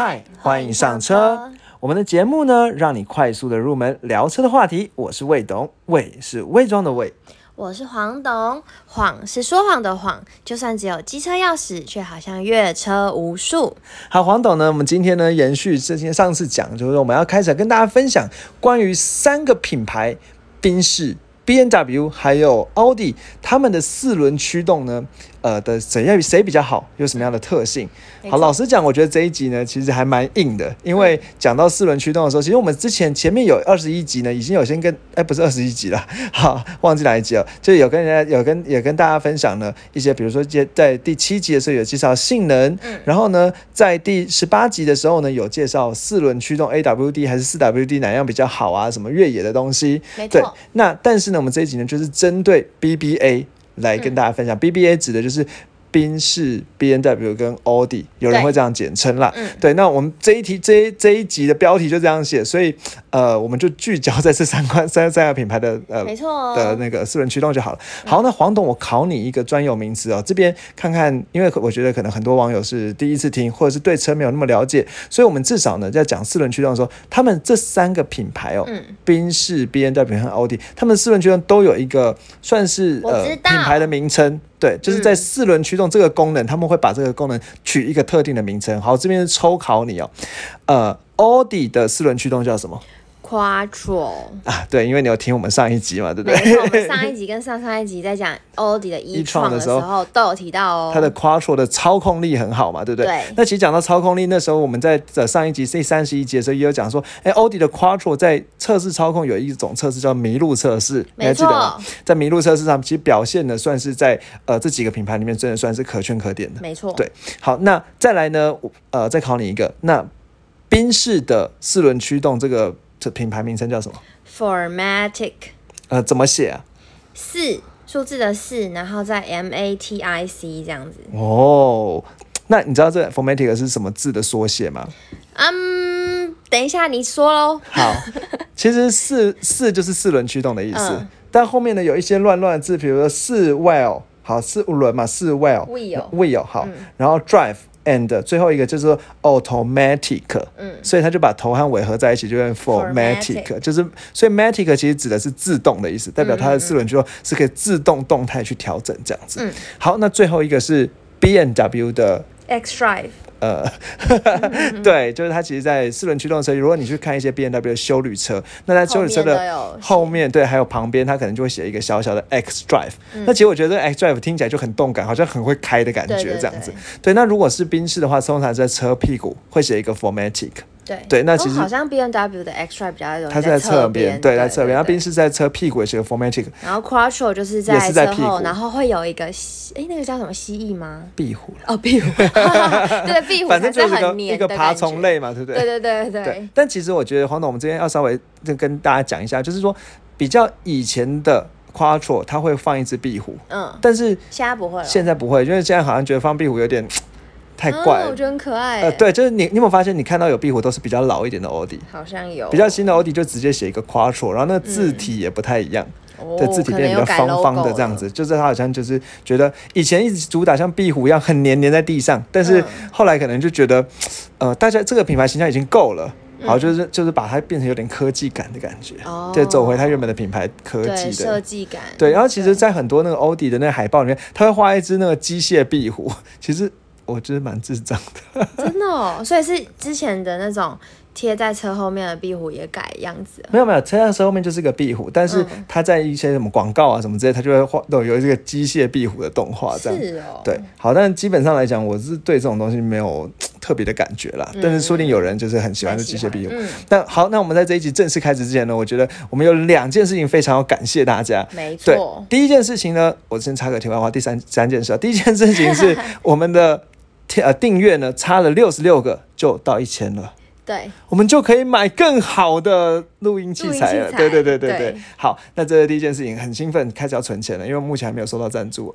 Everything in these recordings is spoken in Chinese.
嗨，欢迎上车。我们的节目呢，让你快速的入门聊车的话题。我是魏董，魏是伪装的魏。我是黄董，谎是说谎的谎，就算只有机车钥匙，却好像越车无数。好，黄董呢，我们今天呢，延续之前上次讲，就是我们要开始跟大家分享关于三个品牌，宾士、B N W 还有奥迪，他们的四轮驱动呢。呃的怎样谁比较好，有什么样的特性？好，老实讲，我觉得这一集呢，其实还蛮硬的，因为讲到四轮驱动的时候，其实我们之前前面有二十一集呢，已经有先跟哎不是二十一集了，好忘记哪一集了，就有跟人家有跟也跟大家分享了一些，比如说在在第七集的时候有介绍性能，然后呢，在第十八集的时候呢，有介绍四轮驱动 AWD 还是四 WD 哪样比较好啊，什么越野的东西，对，那但是呢，我们这一集呢，就是针对 BBA。来跟大家分享，BBA 指的就是。宾士、B N W 跟奥迪，有人会这样简称啦。对，那我们这一题这这一集的标题就这样写，所以呃，我们就聚焦在这三款三三个品牌的呃，没错的那个四轮驱动就好了。好，那黄董，我考你一个专有名词哦，这边看看，因为我觉得可能很多网友是第一次听，或者是对车没有那么了解，所以我们至少呢，在讲四轮驱动的时候，他们这三个品牌哦，宾士、B N W 和奥迪，他们四轮驱动都有一个算是呃品牌的名称。对，就是在四轮驱动这个功能，他们会把这个功能取一个特定的名称。好，这边是抽考你哦，呃，奥迪的四轮驱动叫什么？Quattro 啊，对，因为你有听我们上一集嘛，对不对？没错，我们上一集 跟上上一集在讲奥迪的 e 创的时候都有提到哦。它的 Quattro 的操控力很好嘛，对不对？对。那其实讲到操控力，那时候我们在上一集第三十一集的时候也有讲说，哎，奥迪的 Quattro 在测试操控有一种测试叫麋鹿测试，你还记得吗？在麋鹿测试上，其实表现的算是在呃这几个品牌里面真的算是可圈可点的。没错。对。好，那再来呢，呃，再考你一个，那宾士的四轮驱动这个。这品牌名称叫什么？Formatic。呃，怎么写啊？四数字的四，然后在 M A T I C 这样子。哦，那你知道这 Formatic 是什么字的缩写吗？嗯，等一下你说喽。好，其实四四就是四轮驱动的意思，但后面呢有一些乱乱的字，比如说四 wheel，好，四轮嘛，四 wheel，wheel，好，然后 drive。And 最后一个就是 automatic，嗯，所以他就把头和尾合在一起，就变 formatic，就是所以 matic 其实指的是自动的意思，代表它的四轮驱动是可以自动动态去调整这样子。嗯，好，那最后一个是 B N W 的 X Drive。呃，对，就是它其实，在四轮驱动车，如果你去看一些 B N W 的修旅车，那在修旅车的后面，对，还有旁边，它可能就会写一个小小的 X Drive。那其实我觉得 X Drive 听起来就很动感，好像很会开的感觉，这样子。对，那如果是宾士的话，通常在车屁股会写一个 Formatic。对对，那其实好像 B N W 的 X Drive 比较容易。它在侧边，对，在侧边。然后宾士在车屁股也是个 Formatic。然后 Quattro 就是在车后，然后会有一个哎，那个叫什么蜥蜴吗？壁虎。哦，壁虎。对，壁虎。反正就是个一个爬虫类嘛，对不对？对对对对。但其实我觉得黄总，我们这边要稍微跟大家讲一下，就是说比较以前的 Quattro，它会放一只壁虎。嗯。但是现在不会了。现在不会，因为现在好像觉得放壁虎有点。太怪，我觉得很可爱。呃，对，就是你，你有没有发现，你看到有壁虎都是比较老一点的奥迪，好像有。比较新的奥迪就直接写一个 Quattro，然后那个字体也不太一样，对，字体变比较方方的这样子，就是他好像就是觉得以前一直主打像壁虎一样很黏黏在地上，但是后来可能就觉得，呃，大家这个品牌形象已经够了，好，就是就是把它变成有点科技感的感觉，对，走回它原本的品牌科技的设计感。对，然后其实，在很多那个奥迪的那个海报里面，他会画一只那个机械壁虎，其实。我觉得蛮智障的，真的哦。所以是之前的那种贴在车后面的壁虎也改样子？没有没有，车在车后面就是个壁虎，但是它在一些什么广告啊什么之类，它就会画都有这个机械壁虎的动画这样。是哦。对，好，但基本上来讲，我是对这种东西没有特别的感觉啦。但是说不定有人就是很喜欢这机械壁虎。但好，那我们在这一集正式开始之前呢，我觉得我们有两件事情非常要感谢大家。没错。第一件事情呢，我先插个题外话。第三三件事啊，第一件事情是 我们的。呃，订阅呢差了六十六个就到一千了，对，我们就可以买更好的录音器材了。对对对对对。对好，那这是第一件事情，很兴奋，开始要存钱了，因为目前还没有收到赞助。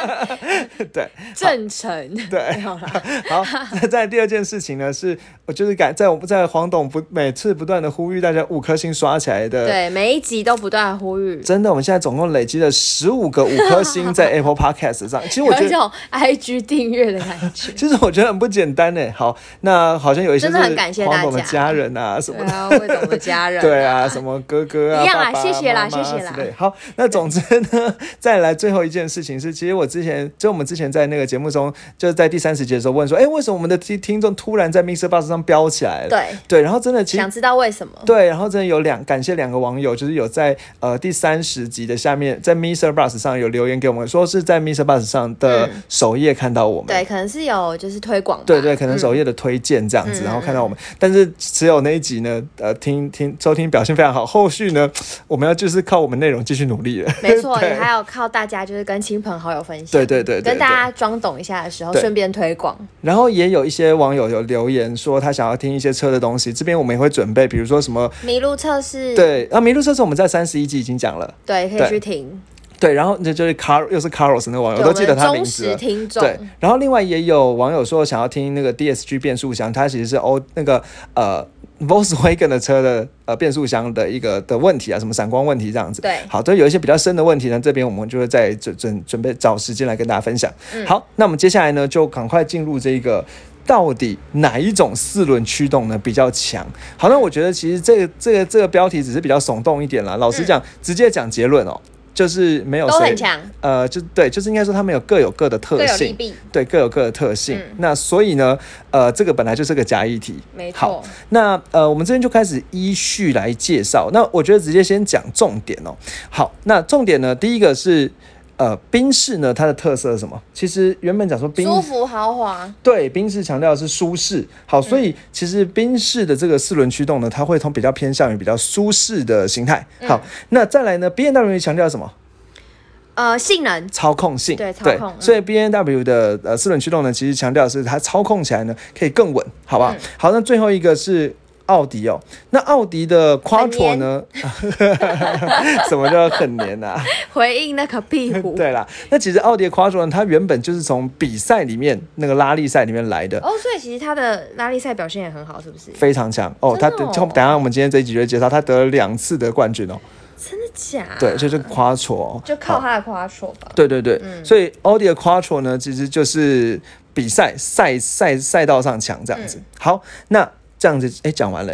对正成。对 好，那再第二件事情呢，是我就是感在我们在黄董不每次不断的呼吁大家五颗星刷起来的。对，每一集都不断呼吁。真的，我们现在总共累积了十五个五颗星在 Apple Podcast 上。其实我觉得，有一种 IG 订阅的感觉。其实我觉得很不简单呢。好，那好像有一些真的很是感谢大黄董的家家人啊什么的。对啊，魏总的家人、对啊，什么哥哥啊，一样啦爸爸啊谢谢啦妈妈啊谢谢啦对好，那总之呢，再来最后一件事情是，其实我之前就我们之前在那个节目中，就是在第三十集的时候问说，哎，为什么我们的听听众突然在 Mr. Bus 上飙起来了？对，对，然后真的其实想知道为什么？对，然后真的有两感谢两个网友，就是有在呃第三十集的下面，在 Mr. Bus 上有留言给我们，说是在 Mr. Bus 上的嗯首页看到我们。对，可能是有就是推广吧。对对，可能嗯首页的推荐这样子，嗯然后看到我们，但是只有那一集呢，呃，听听收听表现非常好，后续呢，我们要就是靠我们内容继续努力了。没错，也还有靠大家就是跟亲朋好友分享，对对对对跟大家装懂一下的时候，顺便推广。然后也有一些网友有留言说他想要听一些车的东西，这边我们也会准备，比如说什么。麋鹿测试，对，啊，麋鹿测试我们在三十一集已经讲了，对，可以去听。对，然后这就是 Car 又是 Carlos 那个网友，我都记得他名字了。听众，对，然后另外也有网友说想要听那个 DSG 变速箱，它其实是欧那个呃 Volkswagen 的车的呃变速箱的一个的问题啊，什么闪光问题这样子。对好，都有一些比较深的问题呢，这边我们就会再准准准备找时间来跟大家分享。嗯好，那我们接下来呢就赶快进入这个。到底哪一种四轮驱动呢比较强？好，那我觉得其实这个这个这个标题只是比较耸动一点啦。老实讲，直接讲结论哦，就是没有都很强，呃，就对，就是应该说他们有各有各的特性对，各有各的特性。嗯那所以呢，呃，这个本来就是个假议题。没好。那呃，我们这边就开始依序来介绍。那我觉得直接先讲重点哦。好，那重点呢，第一个是呃，宾士呢，它的特色是什么？其实原本讲说宾舒服豪华，对，宾士强调的是舒适。好，所嗯以其实宾士的这个四轮驱动呢，它会从比较偏向于比较舒适的形态。嗯好，那再来呢，B N W 强调什么？呃，性能，操控性，对操控嗯所以 B N W 的呃四轮驱动呢，其实强调的是它操控起来呢可以更稳，好不好？嗯好，那最后一个是奥迪哦，那奥迪的 Quattro 呢？什么叫很黏啊？回应那个壁虎。对啦，那其实奥迪的 Quattro 呢，它原本就是从比赛里面那个拉力赛里面来的。哦，所以其实它的拉力赛表现也很好，是不是？非常强哦，它哦等等下我们今天这一集就介绍，它得了两次的冠军哦。真的假？对，所以这个 Quattro 哦就靠好他的夸错吧。对对对，嗯所以奥迪的 Quattro 呢，其实就是比赛赛赛赛道上强这样嗯子。好，那这样子，哎，讲完了，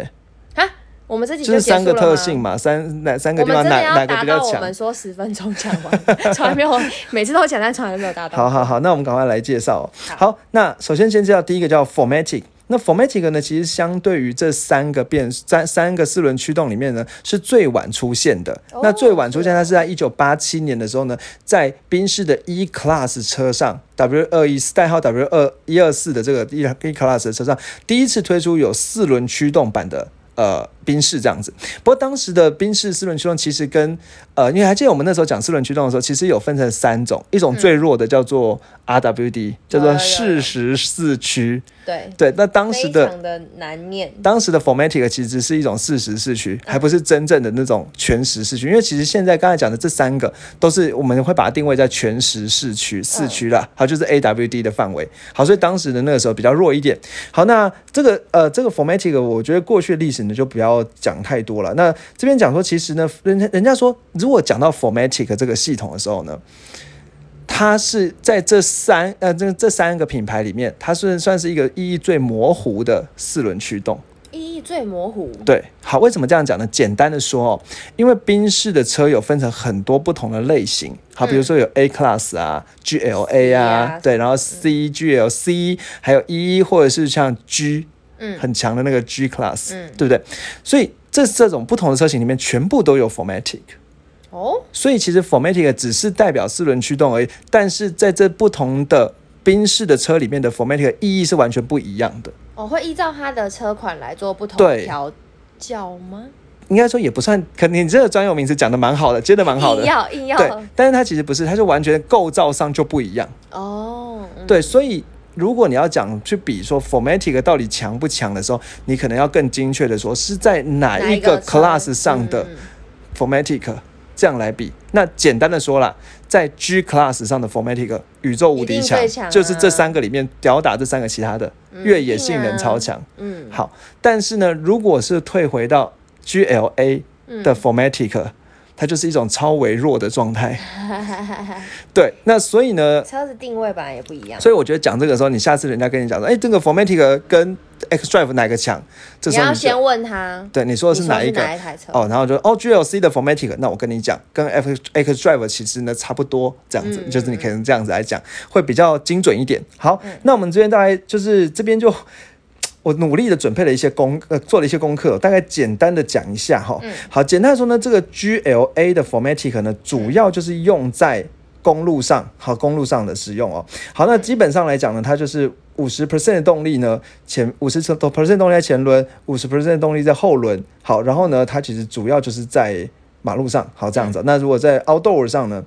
哈，我们这集就是三个特性嘛，三哪三个地方哪哪个比较强到我们？说十分钟讲完，从来没有，每次都讲，但从来没有达到。好好好，那我们赶快来介绍好，那首先先介绍第一个叫 Formatic。那 Formatic 呢，其实相对于这三个变三三个四轮驱动里面呢，是最晚出现的。哦那最晚出现，它是在一九八七年的时候呢，在宾士的 E Class 车上，W 二一代号 W 二一二四的这个 E E Class 的车上，第一次推出有四轮驱动版的。呃，宾士这样子，不过当时的宾士四轮驱动其实跟呃，因为还记得我们那时候讲四轮驱动的时候，其实有分成三种，一种最弱的叫做 RWD，、叫做有有有适时四驱。对，对，那当时的的难念。当时的 Formatic 其实是一种四时四驱，还不是真正的那种全时四驱。因为其实现在刚才讲的这三个都是我们会把它定位在全时四驱四驱啦，好，就是 AWD 的范围。好，所以当时的那个时候比较弱一点。好，那这个呃这个 Formatic 我觉得过去的历史呢就不要讲太多了。那这边讲说，其实呢，人家人家说，如果讲到 Formatic 这个系统的时候呢。它是在这三呃这这三个品牌里面，它是算是一个意义最模糊的四轮驱动。意义最模糊。对，好，为什么这样讲呢？简单的说哦，因为宾士的车有分成很多不同的类型，好，比如说有 A Class 啊、GLA 啊啊，对，然后 C、GLC，还有 E 或者是像 G，嗯很强的那个 G Class，嗯对不对？所以这这种不同的车型里面，全部都有 Formatic。哦，所以其实 Formatic 只是代表四轮驱动而已，但是在这不同的宾士的车里面的 Formatic 意义是完全不一样的。我会依照它的车款来做不同对调教吗？应该说也不算，可能你这个专有名词讲的蛮好的，接的蛮好的硬。要硬对要，但是它其实不是，它是完全构造上就不一样。哦，嗯对，所以如果你要讲去比说 Formatic 到底强不强的时候，你可能要更精确的说是在哪一个 class 上的嗯。Formatic 这样来比。那简单的说啦，在 G class 上的 Formatic 宇宙无敌强就是这三个里面吊打这三个其他的越野性能超强。嗯，好，但是呢，如果是退回到 GLA 嗯的 Formatic，、它就是一种超微弱的状态。对，那所以呢，车子定位本来也不一样，所以我觉得讲这个时候，你下次人家跟你讲说，哎，这个 Formatic 跟 X Drive 哪个强？这你时候你就要先问他，对你说的是哪一个？哪一台车？哦，然后就哦 GLC 的 Formatic，那我跟你讲，跟 X X Drive 其实呢差不多，这样子，嗯就是你可能这样子来讲会比较精准一点。好，那我们这边大概就是这边就。我努力的准备了一些功，呃，做了一些功课，大概简单的讲一下哈。好，简单的说呢，这个 GLA 的 Formatic 呢，主要就是用在公路上，好，公路上的使用哦。好，那基本上来讲呢，它就是五十 percent 的动力呢，前五十 percent 动力在前轮，五十 percent 动力在后轮。好，然后呢，它其实主要就是在马路上，好这样子。那如果在 outdoor 上呢，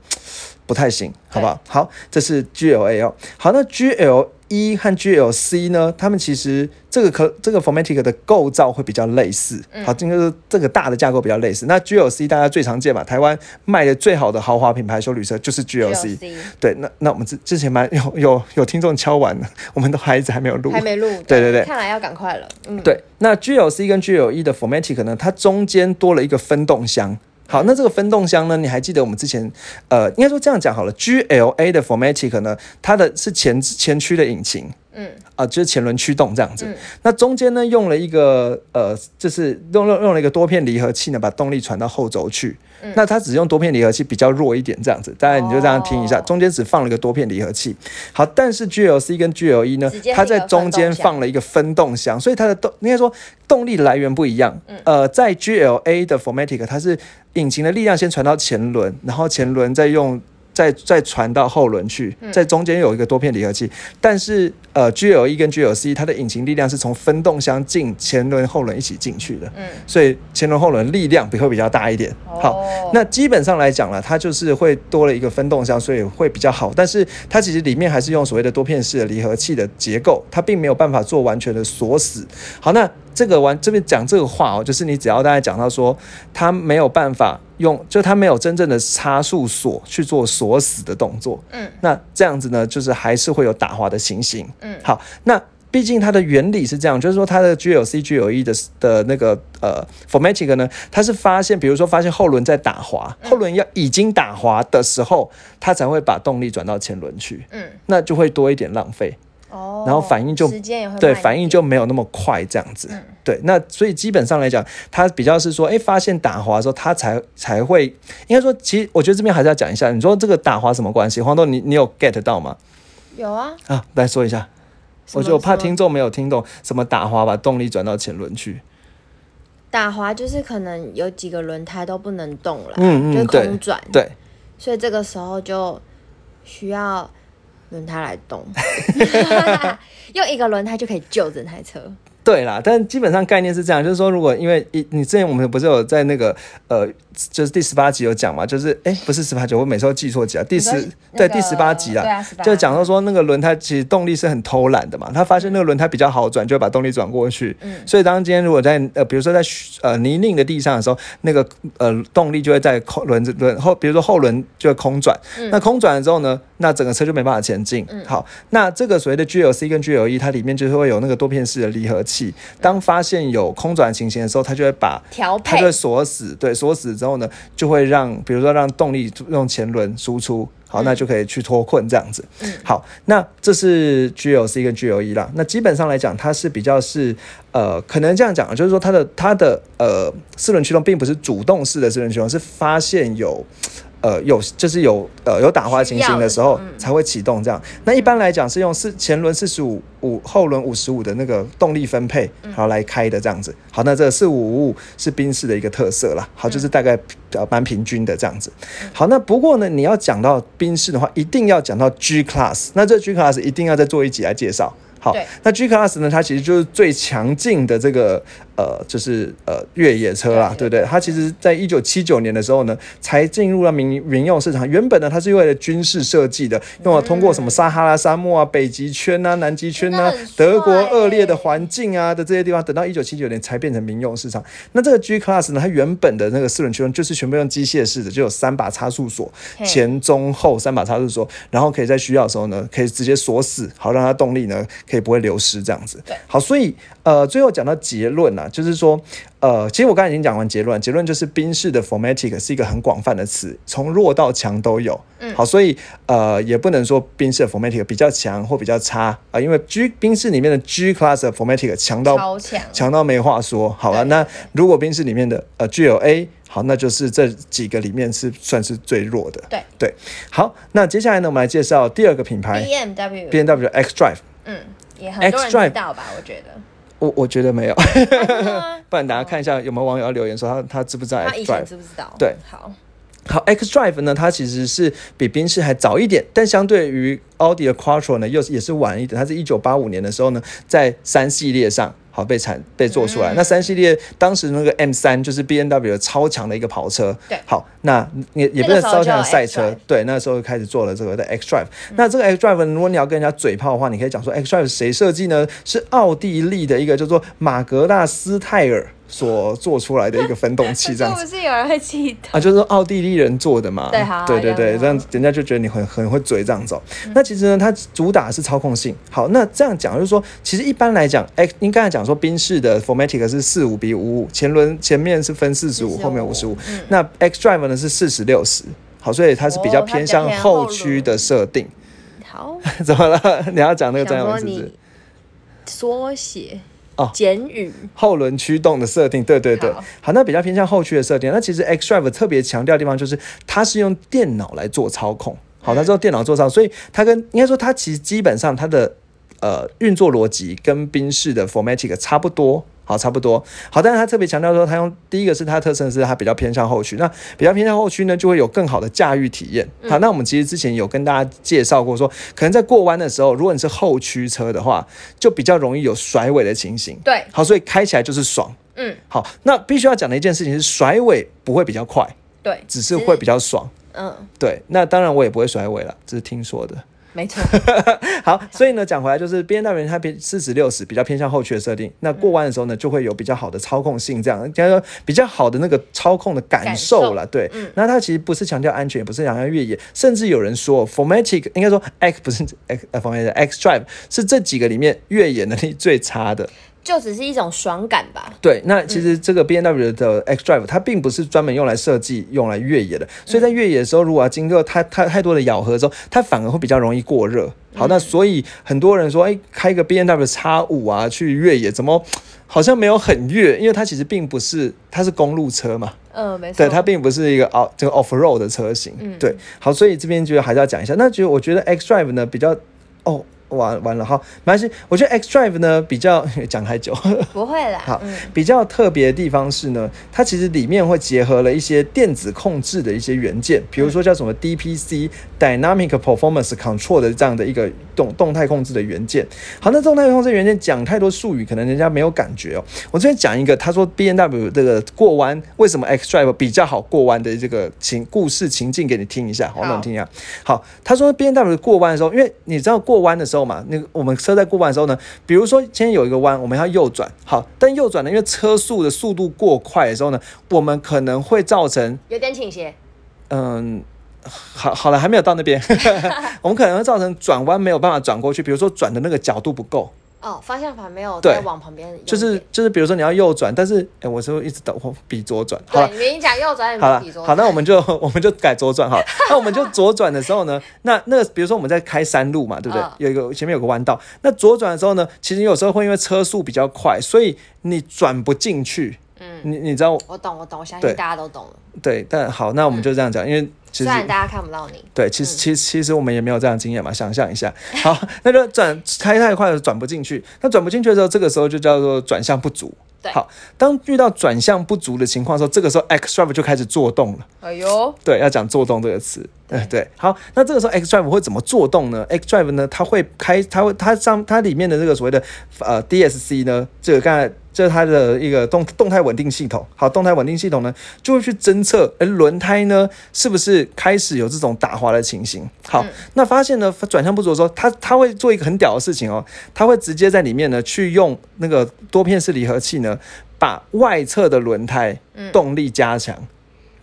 不太行，好不好？好，这是 GLA 哦。好，那 GL 一和 GLC 呢，它们其实这个可这个 Formatic 的构造会比较类似，好，这个这个大的架构比较类似。那 GLC 大家最常见嘛，台湾卖的最好的豪华品牌修旅车就是 GLC。对，那那我们之之前蛮有有有听众敲完了，我们的孩子还没有录，还没录，对对对看来要赶快了。嗯，对，那 GLC 跟 GLE 的 Formatic 呢，它中间多了一个分动箱。好，那这个分动箱呢，你还记得我们之前，呃，应该说这样讲好了，GLA 的 Formatic 呢，它的是前前驱的引擎，嗯，啊、就是前轮驱动这样子。嗯那中间呢，用了一个呃，就是用用用了一个多片离合器呢，把动力传到后轴去。嗯那它只用多片离合器比较弱一点，这样子，大概你就这样听一下，哦中间只放了一个多片离合器。好，但是 GLC 跟 GLE 呢，它在中间放了一个分动箱，所以它的动应该说动力来源不一样。嗯呃，在 GLA 的 Formatic，它是引擎的力量先传到前轮，然后前轮再用。再再传到后轮去，嗯在中间有一个多片离合器，但是呃，GLE 跟 GLC 它的引擎力量是从分动箱进前轮后轮一起进去的，嗯，所以前轮后轮力量比会比较大一点。好，哦那基本上来讲了，它就是会多了一个分动箱，所以会比较好。但是它其实里面还是用所谓的多片式的离合器的结构，它并没有办法做完全的锁死。好，那这个完这边讲这个话哦，就是你只要大家讲到说它没有办法用，就它没有真正的差速锁去做锁死的动作。嗯，那这样子呢，就是还是会有打滑的情形。嗯好，那。毕竟它的原理是这样，就是说它的 GLC、GLE 的的那个呃 Formatic 呢，它是发现，比如说发现后轮在打滑，嗯后轮要已经打滑的时候，它才会把动力转到前轮去，嗯，那就会多一点浪费，哦，然后反应就时间也会对，反应就没有那么快这样子。嗯对，那所以基本上来讲，它比较是说，哎，发现打滑的时候，它才才会，应该说，其实我觉得这边还是要讲一下，你说这个打滑什么关系？黄豆，你你有 get 到吗？有啊，啊，来说一下。我就怕听众没有听懂什么打滑把动力转到前轮去。打滑就是可能有几个轮胎都不能动了，嗯嗯就是对空转，对，所以这个时候就需要轮胎来动，用一个轮胎就可以救整台车。对啦，但基本上概念是这样，就是说，如果因为一你之前我们不是有在那个呃，就是第十八集有讲嘛，就是哎，不是十八集，我每次都记错集啊，第十、对第十八集啊18就讲到说那个轮胎其实动力是很偷懒的嘛，他发现那个轮胎比较好转，就会把动力转过去，嗯。所以当今天如果在呃，比如说在呃泥泞的地上的时候，那个呃动力就会在空轮子轮后，比如说后轮就会空转，嗯。那空转了之后呢，那整个车就没办法前进。嗯。好，那这个所谓的 GLC 跟 GLE，它里面就是会有那个多片式的离合器，当发现有空转情形的时候，它就会把调配它就会锁死，对，锁死之后呢，就会让比如说让动力用前轮输出。好，那就可以去脱困这样子。嗯好，那这是 GLC 跟 GLE 啦。那基本上来讲，它是比较是呃，可能这样讲，就是说它的它的呃四轮驱动并不是主动式的四轮驱动，是发现有呃有就是有呃有打滑情形的时候才会启动这样。那一般来讲是用四前轮四十五五后轮五十五的那个动力分配，嗯好来开的这样子。好，那这个四五五五是宾士的一个特色啦。好，就是大概呃蛮平均的这样子。好，那不过呢，你要讲到宾士的话，一定要讲到 G Class。那这 G Class 一定要再做一集来介绍。好，那 G Class 呢，它其实就是最强劲的这个呃，就是呃越野车啦，对对不对？它其实在一九七九年的时候呢，才进入了民民用市场。原本呢，它是为了军事设计的，用了通过什么撒哈拉沙漠啊、北极圈啊、南极圈啊德国恶劣的欸环境啊的这些地方，等到一九七九年才变成民用市场。那这个 G Class 呢，它原本的那个四轮驱动就是全部用机械式的，就有三把差速锁，前中后三把差速锁，然后可以在需要的时候呢，可以直接锁死，好让它动力呢可以不会流失这样子。好，所以呃，最后讲到结论啊，就是说。呃，其实我刚才已经讲完结论，结论就是宾士的 Formatic 是一个很广泛的词，从弱到强都有。嗯好，所以呃，也不能说宾士的 Formatic 比较强或比较差啊、因为 G 宾士里面的 G Class 的 Formatic 强到超强，强到没话说。好了，对那如果宾士里面的呃 GLA，好，那就是这几个里面是算是最弱的。对对，好，那接下来呢，我们来介绍第二个品牌 B M W，B M W X Drive。嗯，也很多人知道吧？我觉得，我我觉得没有，啊真的吗 不然大家看一下有没有网友要留言说他他知不知道他 X 以前 Drive。知不知道？对，好，好，X Drive 呢，它其实是比宾士还早一点，但相对于奥迪的 Quattro 呢，又是也是晚一点。它是一九八五年的时候呢，在三系列上好被产被做出来。嗯那三系列当时那个 M 三就是 B N W 超强的一个跑车。对好，那也也不是超强的赛车。对，那时候开始做了这个的 X Drive。那这个 X Drive 如果你要跟人家嘴炮的话，你可以讲说 X Drive 谁设计呢？是奥地利的一个叫做马格纳斯泰尔所做出来的一个分动器，这样子 是。不是有人会记得？啊，就是奥地利人做的嘛，对好对对对，这样人家就觉得你很很会嘴这样走。那其实呢，它主打是操控性。好，那这样讲就是说，其实一般来讲，哎，您刚才讲说宾士的 Formatic 是四五比五五，前轮前面是分四十五，45后面五十五嗯。那 X Drive 呢是四十六十，好，所以它是比较偏向后后驱的轮设定。好，怎么了？你要讲那个专想说有名词是不是你缩写哦简语，后轮驱动的设定，对对对，好好，那比较偏向后驱的设定。那其实 X Drive 特别强调的地方就是它是用电脑来做操控，好，它是用电脑做操控，所以它跟应该说它其实基本上它的呃运作逻辑跟宾士的 Formatic 差不多。好，差不多。好，但是他特别强调说，他用第一个是它的特征是它比较偏向后驱，那比较偏向后驱呢，就会有更好的驾驭体验。好，那我们其实之前有跟大家介绍过说，可能在过弯的时候，如果你是后驱车的话，就比较容易有甩尾的情形。对，好，所以开起来就是爽。嗯，好，那必须要讲的一件事情是，甩尾不会比较快，对，只是会比较爽。嗯，对，那当然我也不会甩尾了，这是听说的。没错，好，所以呢，讲回来就是 B N W 它偏四十六十比较偏向后驱的设定，那过弯的时候呢，就会有比较好的操控性，这样应该说比较好的那个操控的感受了。对，嗯那它其实不是强调安全，也不是强调越野，甚至有人说 Formatic 应该说 X 不是 X 呃 Formatic X Drive 是这几个里面越野能力最差的。就只是一种爽感吧。对，那其实这个 B N W 的 X Drive 它并不是专门用来设计、用来越野的，所以在越野的时候，如果要经过它它太多的咬合之后，它反而会比较容易过热。好，那所以很多人说，哎，开个 B N W 叉五啊去越野，怎么好像没有很越？因为它其实并不是，它是公路车嘛，嗯，没错。对，它并不是一个 off 这个 off road 的车型。对，好，所以这边觉得还是要讲一下。那觉得我觉得 X Drive 呢比较，哦，完完了哈，没关系。我觉得 X Drive 呢比较讲太久。不会啦。好嗯，比较特别的地方是呢，它其实里面会结合了一些电子控制的一些元件，比如说叫什么 DPC Dynamic Performance Control 的这样的一个动动态控制的元件。好，那动态控制元件讲太多术语，可能人家没有感觉哦。我这边讲一个，他说 B N W 这个过弯为什么 X Drive 比较好过弯的这个情故事情境给你听一下，好，好那你听一下。好，他说 B N W 过弯的时候，因为你知道过弯的时候嘛，那个我们车在过弯的时候呢，比如说今天有一个弯，我们要右转，好，但右转呢，因为车速的速度过快的时候呢，我们可能会造成有点倾斜。嗯。好，好了，还没有到那边，我们可能会造成转弯没有办法转过去，比如说转的那个角度不够，哦，方向盘没有对。往旁边就是就是，比如说你要右转，但是哎、我是一直等我比左转，好了。对，，你讲右转，你好了不比左，好，那我们就 我们就改左转好了。那我们就左转的时候呢，那那个比如说我们在开山路嘛，对不对？嗯。有一个前面有个弯道，那左转的时候呢，其实有时候会因为车速比较快，所以你转不进去。嗯，你你知道我我懂，我懂，我相信大家都懂了。对，但好，那我们就这样讲，因为其实虽然大家看不到你，对，其实其实其实我们也没有这样的经验嘛，想象一下，好，那就转开太快了，转不进去。那转不进去的时候，这个时候就叫做转向不足。对好，当遇到转向不足的情况的时候，这个时候 X Drive 就开始做动了。哎呦，对，要讲做动这个词。对对，好，那这个时候 X Drive 会怎么做动呢？X Drive 呢，它会开，它会它上它里面的这个所谓的呃 DSC 呢，这个刚才这是它的一个动动态稳定系统。好，动态稳定系统呢，就会去侦测，哎，轮胎呢是不是开始有这种打滑的情形？好，那发现呢转向不足的时候，它它会做一个很屌的事情哦，它会直接在里面呢去用那个多片式离合器呢，把外侧的轮胎动力加强。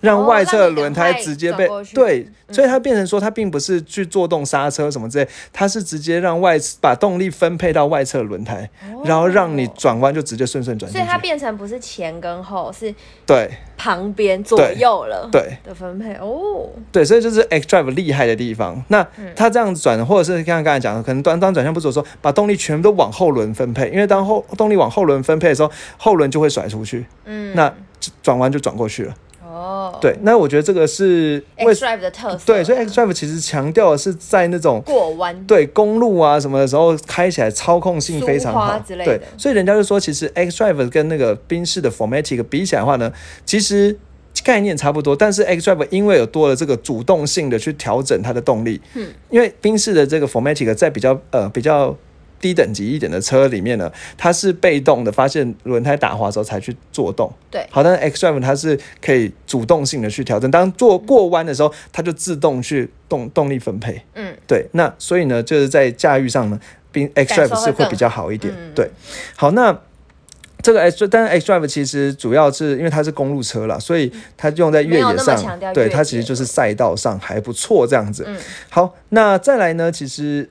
让外侧轮胎直接被对，所以它变成说，它并不是去做动刹车什么之类，它是直接让外把动力分配到外侧轮胎，然后让你转弯就直接顺顺转。所以它变成不是前跟后，是对旁边左右了对的分配哦。对，所以就是 X Drive 厉害的地方。那它这样子转，或者是刚刚刚才讲的，可能当当转向不足的时候，把动力全部都往后轮分配，因为当后动力往后轮分配的时候，后轮就会甩出去，嗯，那转弯就转过去了。哦，对，那我觉得这个是 X Drive 的特色。对，所以 X Drive 其实强调的是在那种过弯，对公路啊什么的时候开起来操控性非常好之类的。对，所以人家就说，其实 X Drive 跟那个宾士的 Formatic 比起来的话呢，其实概念差不多，但是 X Drive 因为有多了这个主动性的去调整它的动力，嗯，因为宾士的这个 Formatic 在比较呃比较。低等级一点的车里面呢，它是被动的，发现轮胎打滑之后才去做动。对，好，但是 X Drive 它是可以主动性的去调整，当做过弯的时候，它就自动去动动力分配。嗯，对，那所以呢，就是在驾驭上呢，并 X Drive 是会比较好一点。对，好，那这个 X，但是 X Drive 其实主要是因为它是公路车了，所以它用在越野上，对，它其实就是赛道上还不错这样子。嗯，好，那再来呢，其实。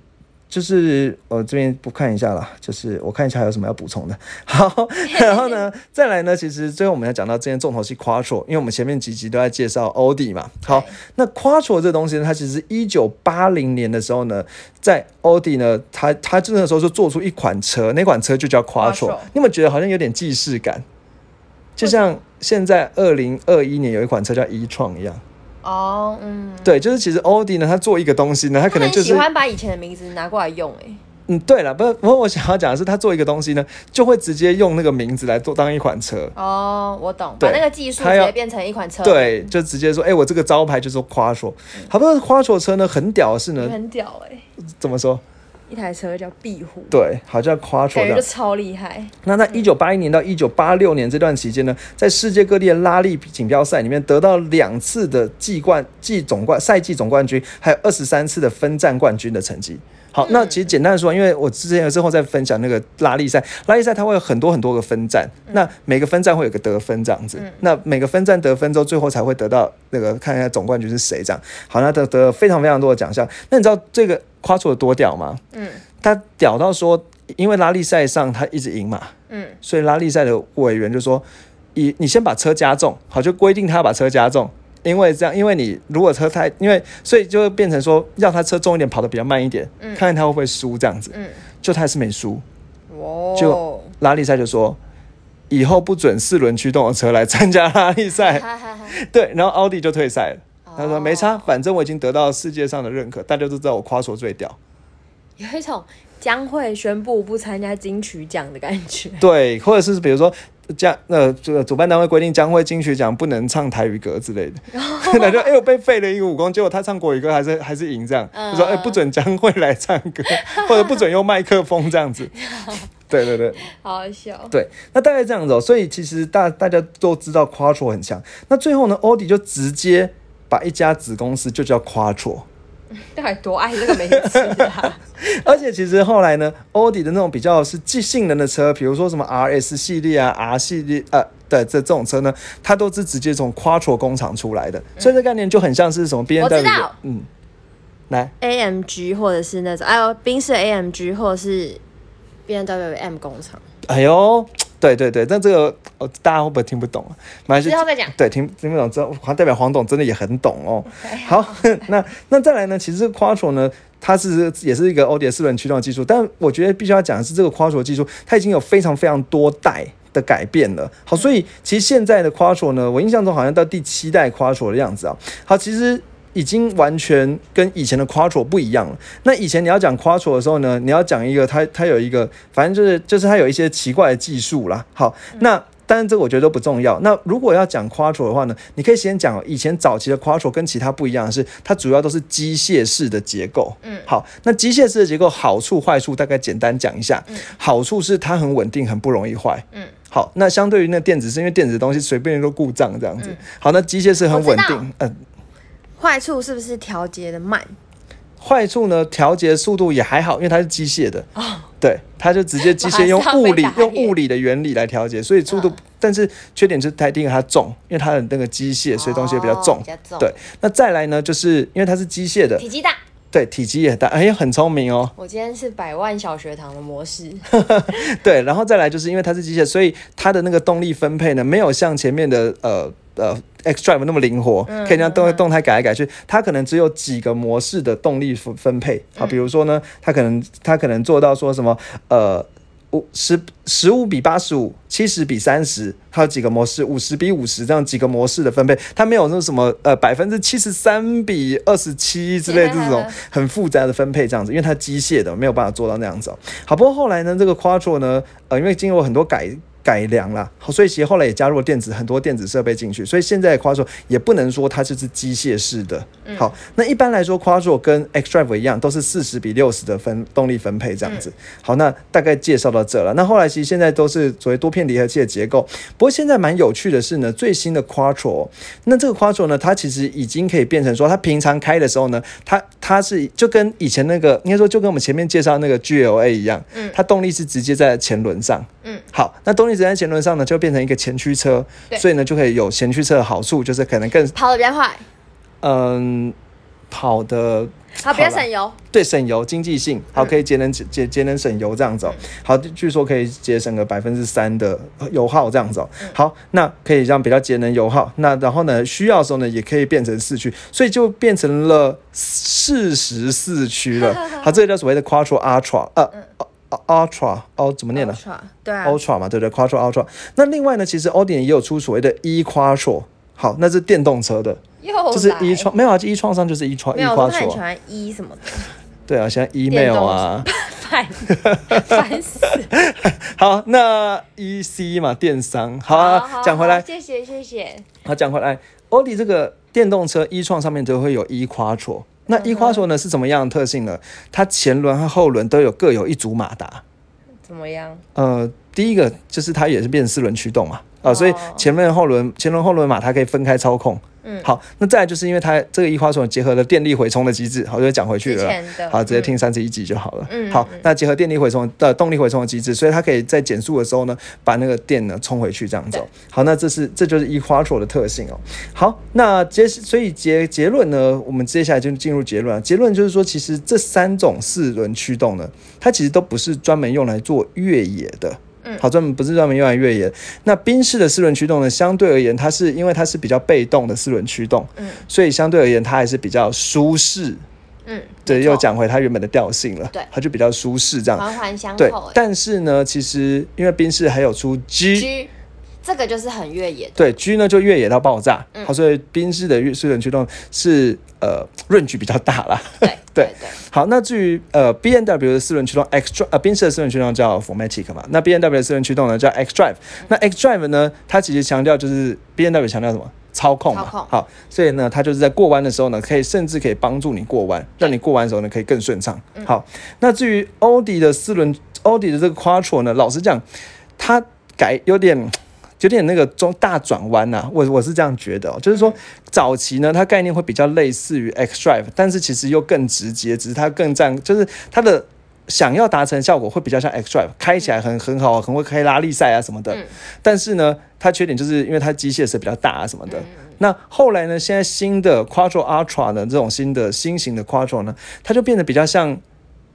就是我这边不看一下了，就是我看一下还有什么要补充的。好，然后呢，再来呢，其实最后我们要讲到这件重头戏 Quattro，因为我们前面几集都在介绍奥迪嘛。好，那 Quattro 这东西呢，它其实一九八零年的时候呢，在奥迪呢，它它真的时候就做出一款车，那款车就叫 Quattro。你有没有觉得好像有点既视感？就像现在二零二一年有一款车叫 e 创一样。哦，嗯，对，就是其实 o d i 呢，他做一个东西呢，他可能就是喜欢把以前的名字拿过来用，哎，嗯，对了，不，不过我想要讲的是，他做一个东西呢，就会直接用那个名字来做当一款车。哦，我懂，把那个技术直接变成一款车，对，就直接说，哎，我这个招牌就是夸说，好多夸说车呢，很屌是呢，很屌，哎，怎么说？一台车叫壁虎，对，好叫 Quattro，感觉就超厉害。那在一九八一年到一九八六年这段期间呢，在世界各地的拉力锦标赛里面得到两次的季冠、季总冠、赛季总冠军，还有二十三次的分站冠军的成绩。好，那其实简单的说，因为我之前之后再分享那个拉力赛，拉力赛它会有很多很多个分站，那每个分站会有个得分这样子，那每个分站得分之后，最后才会得到那个看一下总冠军是谁这样。好，那得得了非常非常多的奖项。那你知道这个夸出有多屌吗？嗯，他屌到说，因为拉力赛上他一直赢嘛，嗯，所以拉力赛的委员就说，你你先把车加重，好，就规定他要把车加重。因为这样，因为你如果车太，因为所以就会变成说，要他车重一点，跑得比较慢一点，看看他会不会输这样子。嗯，就他还是没输。哦。就拉力赛就说，以后不准四轮驱动的车来参加拉力赛。对，然后奥迪就退赛了。他说没差，反正我已经得到世界上的认可，大家都知道我夸说最屌。有一种将会宣布不参加金曲奖的感觉。对，或者是比如说。将那这个主办单位规定，将会金曲奖不能唱台语歌之类的，那就哎呦被废了一个武功，结果他唱国语歌还是还是赢这样，就说哎不准将会来唱歌，或者不准用麦克风这样子，对对对，好笑，对，那大概这样子哦，所以其实大大家都知道 Quattro 很强，那最后呢，欧迪就直接把一家子公司就叫 Quattro。到底多爱这个名字啊！而且其实后来呢，奥迪的那种比较是即性能的车，比如说什么 R S 系列啊、R 系列呃的这这种车呢，它都是直接从 Quattro 工厂出来的，所以这概念就很像是什么 B N W，嗯，来。A M G 或者是那种哎呦宾士 A M G 或者是 B N W M 工厂，哎呦。对对对，但这个哦，大家会不会听不懂啊？之后再讲。对，听听不懂，这代表黄董真的也很懂哦。好，那那再来呢？其实 Quattro 呢，它是也是一个欧迪四轮驱动的技术，但我觉得必须要讲的是，这个 Quattro 技术它已经有非常非常多代的改变了。好，所以其实现在的 Quattro 呢，我印象中好像到第七代 Quattro 的样子啊。好，其实。已经完全跟以前的 Quattro 不一样了。那以前你要讲 Quattro 的时候呢，你要讲一个它它有一个，反正就是就是它有一些奇怪的技术啦。好，那但是这个我觉得都不重要。那如果要讲 Quattro 的话呢，你可以先讲以前早期的 Quattro 跟其他不一样的是，它主要都是机械式的结构。嗯，好，那机械式的结构好处坏处大概简单讲一下。嗯，好处是它很稳定，很不容易坏。嗯。好，那相对于那电子是因为电子的东西随便都故障这样子。嗯好，那机械式很稳定。嗯、坏处是不是调节的慢？坏处呢，调节速度也还好，因为它是机械的。对，它就直接机械 用物理用物理的原理来调节，所以速度。嗯但是缺点就是它第一个它重，因为它的那个机械，所以东西也比较重。哦比较重对，那再来呢，就是因为它是机械的，体积大。对，体积也很大，哎呀，很聪明哦。我今天是百万小学堂的模式，对，然后再来就是因为它是机械，所以它的那个动力分配呢，没有像前面的呃呃 X Drive 那么灵活，嗯可以让动动态改来改去。它可能只有几个模式的动力分分配。啊，比如说呢，它可能它可能做到说什么呃。五十十五比八十五，七十比三十，还有几个模式，五十比五十这样几个模式的分配，它没有那什么呃百分之七十三比二十七之类的这种很复杂的分配这样子，因为它机械的没有办法做到那样子哦。好，不过后来呢，这个 Quattro 呢，呃，因为经过很多改改良啦，好，所以其实后来也加入了电子很多电子设备进去，所以现在的 Quattro 也不能说它就是机械式的。好，那一般来说 Quattro 跟 X Drive 一样，都是四十比六十的分动力分配这样子。好，那大概介绍到这了。那后来其实现在都是所谓多片离合器的结构，不过现在蛮有趣的是呢，最新的 Quattro，那这个 Quattro 呢，它其实已经可以变成说，它平常开的时候呢，它它是就跟以前那个应该说就跟我们前面介绍那个 GLA 一样，嗯它动力是直接在前轮上。嗯，好，那动力直接在前轮上呢，就变成一个前驱车，对所以呢就可以有前驱车的好处，就是可能更跑得比较快，嗯跑的好，比较省油。对省油经济性，好可以节能节节能省油这样子哦。好，据说可以节省个百分之三的油耗这样子哦。好，那可以这样比较节能油耗。那然后呢，需要的时候呢，也可以变成四驱，所以就变成了适时四驱了。好，这个叫所谓的 Quattro Ultra，呃。Ultra 哦，怎么念呢 Ultra，对啊，？Ultra 嘛，对不对？Quattro Ultra。那另外呢，其实 Audi 也有出所谓的 E Quattro，好，那是电动车的，就是来 E 创没有啊，，E 创上就是 E 创 E 没有，我都很喜 Quattro，欢 E 什么的，对啊，像电 email 动啊，烦 烦死。好，那 E C 嘛，电商，好啊，讲回来，谢谢谢谢。好讲回来，奥迪这个电动车 E 创上面都会有 E Quattro，那 E Quattro 呢是怎么样的特性呢？它前轮和后轮都有各有一组马达，怎么样？呃，第一个就是它也是变四轮驱动嘛，啊、哦所以前面后轮前轮后轮马它可以分开操控。嗯好，那再来就是因为它这个 E Quattro 结合了电力回充的机制，好，就讲回去了好，直接嗯听三十一集就好了。嗯好，那结合电力回充的动力回充的机制，所以它可以在减速的时候呢，把那个电呢充回去，这样子哦。好，那这是这就是 E Quattro 的特性哦。好，那结所以结结论呢，我们接下来就进入结论了。结论就是说，其实这三种四轮驱动呢，它其实都不是专门用来做越野的。嗯好，专门不是专门用来越野。那宾士的四轮驱动呢，相对而言，它是因为它是比较被动的四轮驱动，嗯所以相对而言，它还是比较舒适。嗯，对，又讲回它原本的调性了，对它就比较舒适这样。环环相对扣。，对但是呢，其实因为宾士还有出 G，, G 这个就是很越野的。对 G 呢就越野到爆炸，嗯好，所以宾士的越四轮驱动是呃 range 比较大啦。对对对，好，那至于呃 B N W 的四轮驱动 X Drive，呃宾士的四轮驱动叫 Formatic 嘛，那 B N W 的四轮驱动呢叫 X Drive，那 X Drive 呢，它其实强调就是 B N W 强调什么？操控嘛，控好，所以呢，它就是在过弯的时候呢，可以甚至可以帮助你过弯，让你过弯的时候呢可以更顺畅。嗯好，那至于奥迪的四轮，奥迪的这个 Quattro 呢，老实讲，它改有点。有点那个中大转弯呐，我我是这样觉得、哦，就是说早期呢，它概念会比较类似于 X Drive，但是其实又更直接，只是它更占，就是它的想要达成效果会比较像 X Drive，开起来很很好，很会开拉力赛啊什么的。嗯但是呢，它缺点就是因为它机械是比较大啊什么的。嗯那后来呢，现在新的 Quattro Ultra 呢，这种新的新型的 Quattro 呢，它就变得比较像。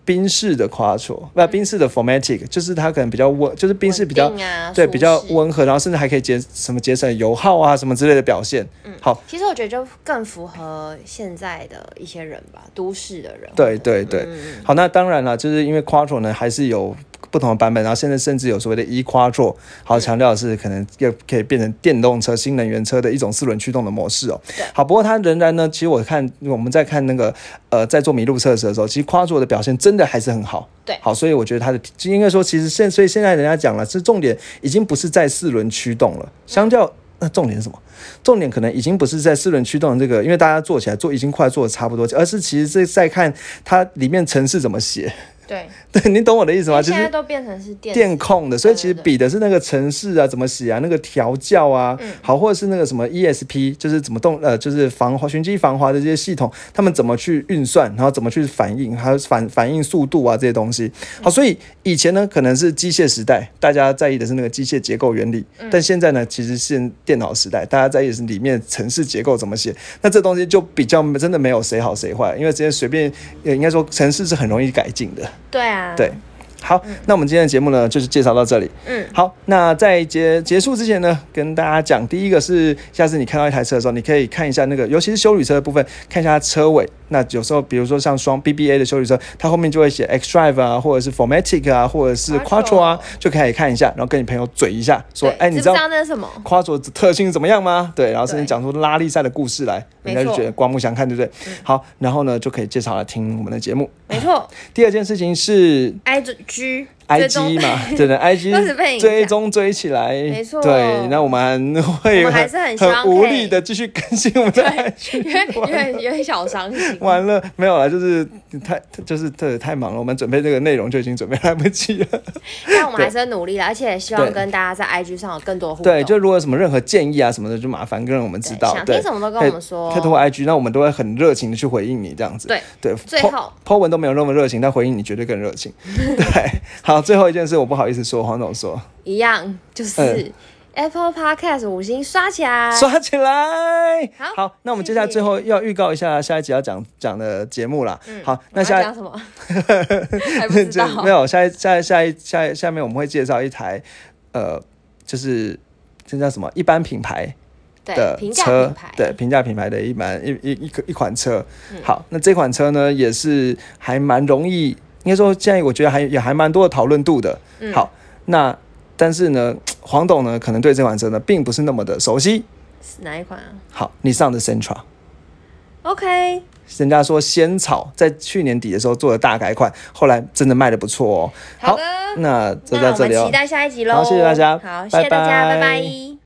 宾士的 Quattro，不，宾士的 Formatic，就是它可能比较温，就是宾士比较啊对比较温和，然后甚至还可以节什么节省油耗啊什么之类的表现。嗯好，其实我觉得就更符合现在的一些人吧，都市的人。对对对，嗯好，那当然了，就是因为 Quattro 呢还是有不同的版本，然后现在甚至有所谓的 E Quattro，好强调的是可能又可以变成电动车、新能源车的一种四轮驱动的模式哦。对。好，不过它仍然呢，其实我看我们在看那个呃在做麋鹿测试的时候，其实 Quattro 的表现真的还是很好。对好，所以我觉得它的应该说，其实现所以现在人家讲了，是重点已经不是在四轮驱动了，相较。那重点是什么？重点可能已经不是在四轮驱动的这个，因为大家做起来做已经快做的差不多，而是其实是在看它里面程式怎么写。对，对你懂我的意思吗？现在其实都变成是电电控的，所以其实比的是那个程式啊，怎么写啊，那个调教啊，嗯好，或者是那个什么 ESP，就是怎么动呃，就是防滑、循迹防滑的这些系统，他们怎么去运算，然后怎么去反应，还有反反应速度啊这些东西。好，所以以前呢可能是机械时代，大家在意的是那个机械结构原理，嗯但现在呢其实是电脑时代，大家在意的是里面城市结构怎么写。那这东西就比较真的没有谁好谁坏，因为这些随便，呃应该说城市是很容易改进的。对啊，对，好，那我们今天的节目呢，就是介绍到这里。嗯，好，那在结结束之前呢，跟大家讲，第一个是，下次你看到一台车的时候，你可以看一下那个，尤其是修理车的部分，看一下它车尾。那有时候，比如说像双 BBA 的修理车，它后面就会写 X Drive 啊，或者是 Formatic 啊，或者是 Quattro 啊，就可以看一下，然后跟你朋友嘴一下，说，对哎，你知道那是什么？Quattro 特性怎么样吗？对，然后甚至讲出拉力赛的故事来，人家就觉得刮目相看，对不对？好，然后呢，就可以介绍来听我们的节目。没错 第二件事情是，I G 追踪 IG 嘛，对的，IG 追踪追起来，没错对，那我们会我们还是很希望很无力的继续更新我们的对，IG，因为因为有点小伤心。完了没有了，就是太就是对太忙了，我们准备这个内容就已经准备来不及了。但我们还是很努力的，而且希望跟大家在 IG 上有更多互动。对，就如果有什么任何建议啊什么的，就麻烦跟我们知道。想对听什么都跟我们说可以通过 IG，那我们都会很热情的去回应你这样子。对对，最 po- 后 po 文都没有那么热情，但回应你绝对更热情。对，好，最后一件事我不好意思说，黄总说。一样，就是嗯 Apple Podcast 五星刷起来。刷起来！好那我们接下来最后要预告一下下一集要讲讲的节目啦。好，那下讲什么？还不知这道。没有下一下一下一下一下面我们会介绍一台呃，就是这叫什么一般品牌对的车品牌，，对平价品牌的一般一一一个一款车。好，那这款车呢也是还蛮容易，应该说现在我觉得还也还蛮多的讨论度的。嗯好，那但是呢，黄董呢可能对这款车呢并不是那么的熟悉。是哪一款啊好，你上的 Sentra。？OK，人家说仙草在去年底的时候做了大改款，后来真的卖的不错哦。好的那就那我们在这里哦期。待下一集喽。好谢谢大家好，谢谢大家，拜拜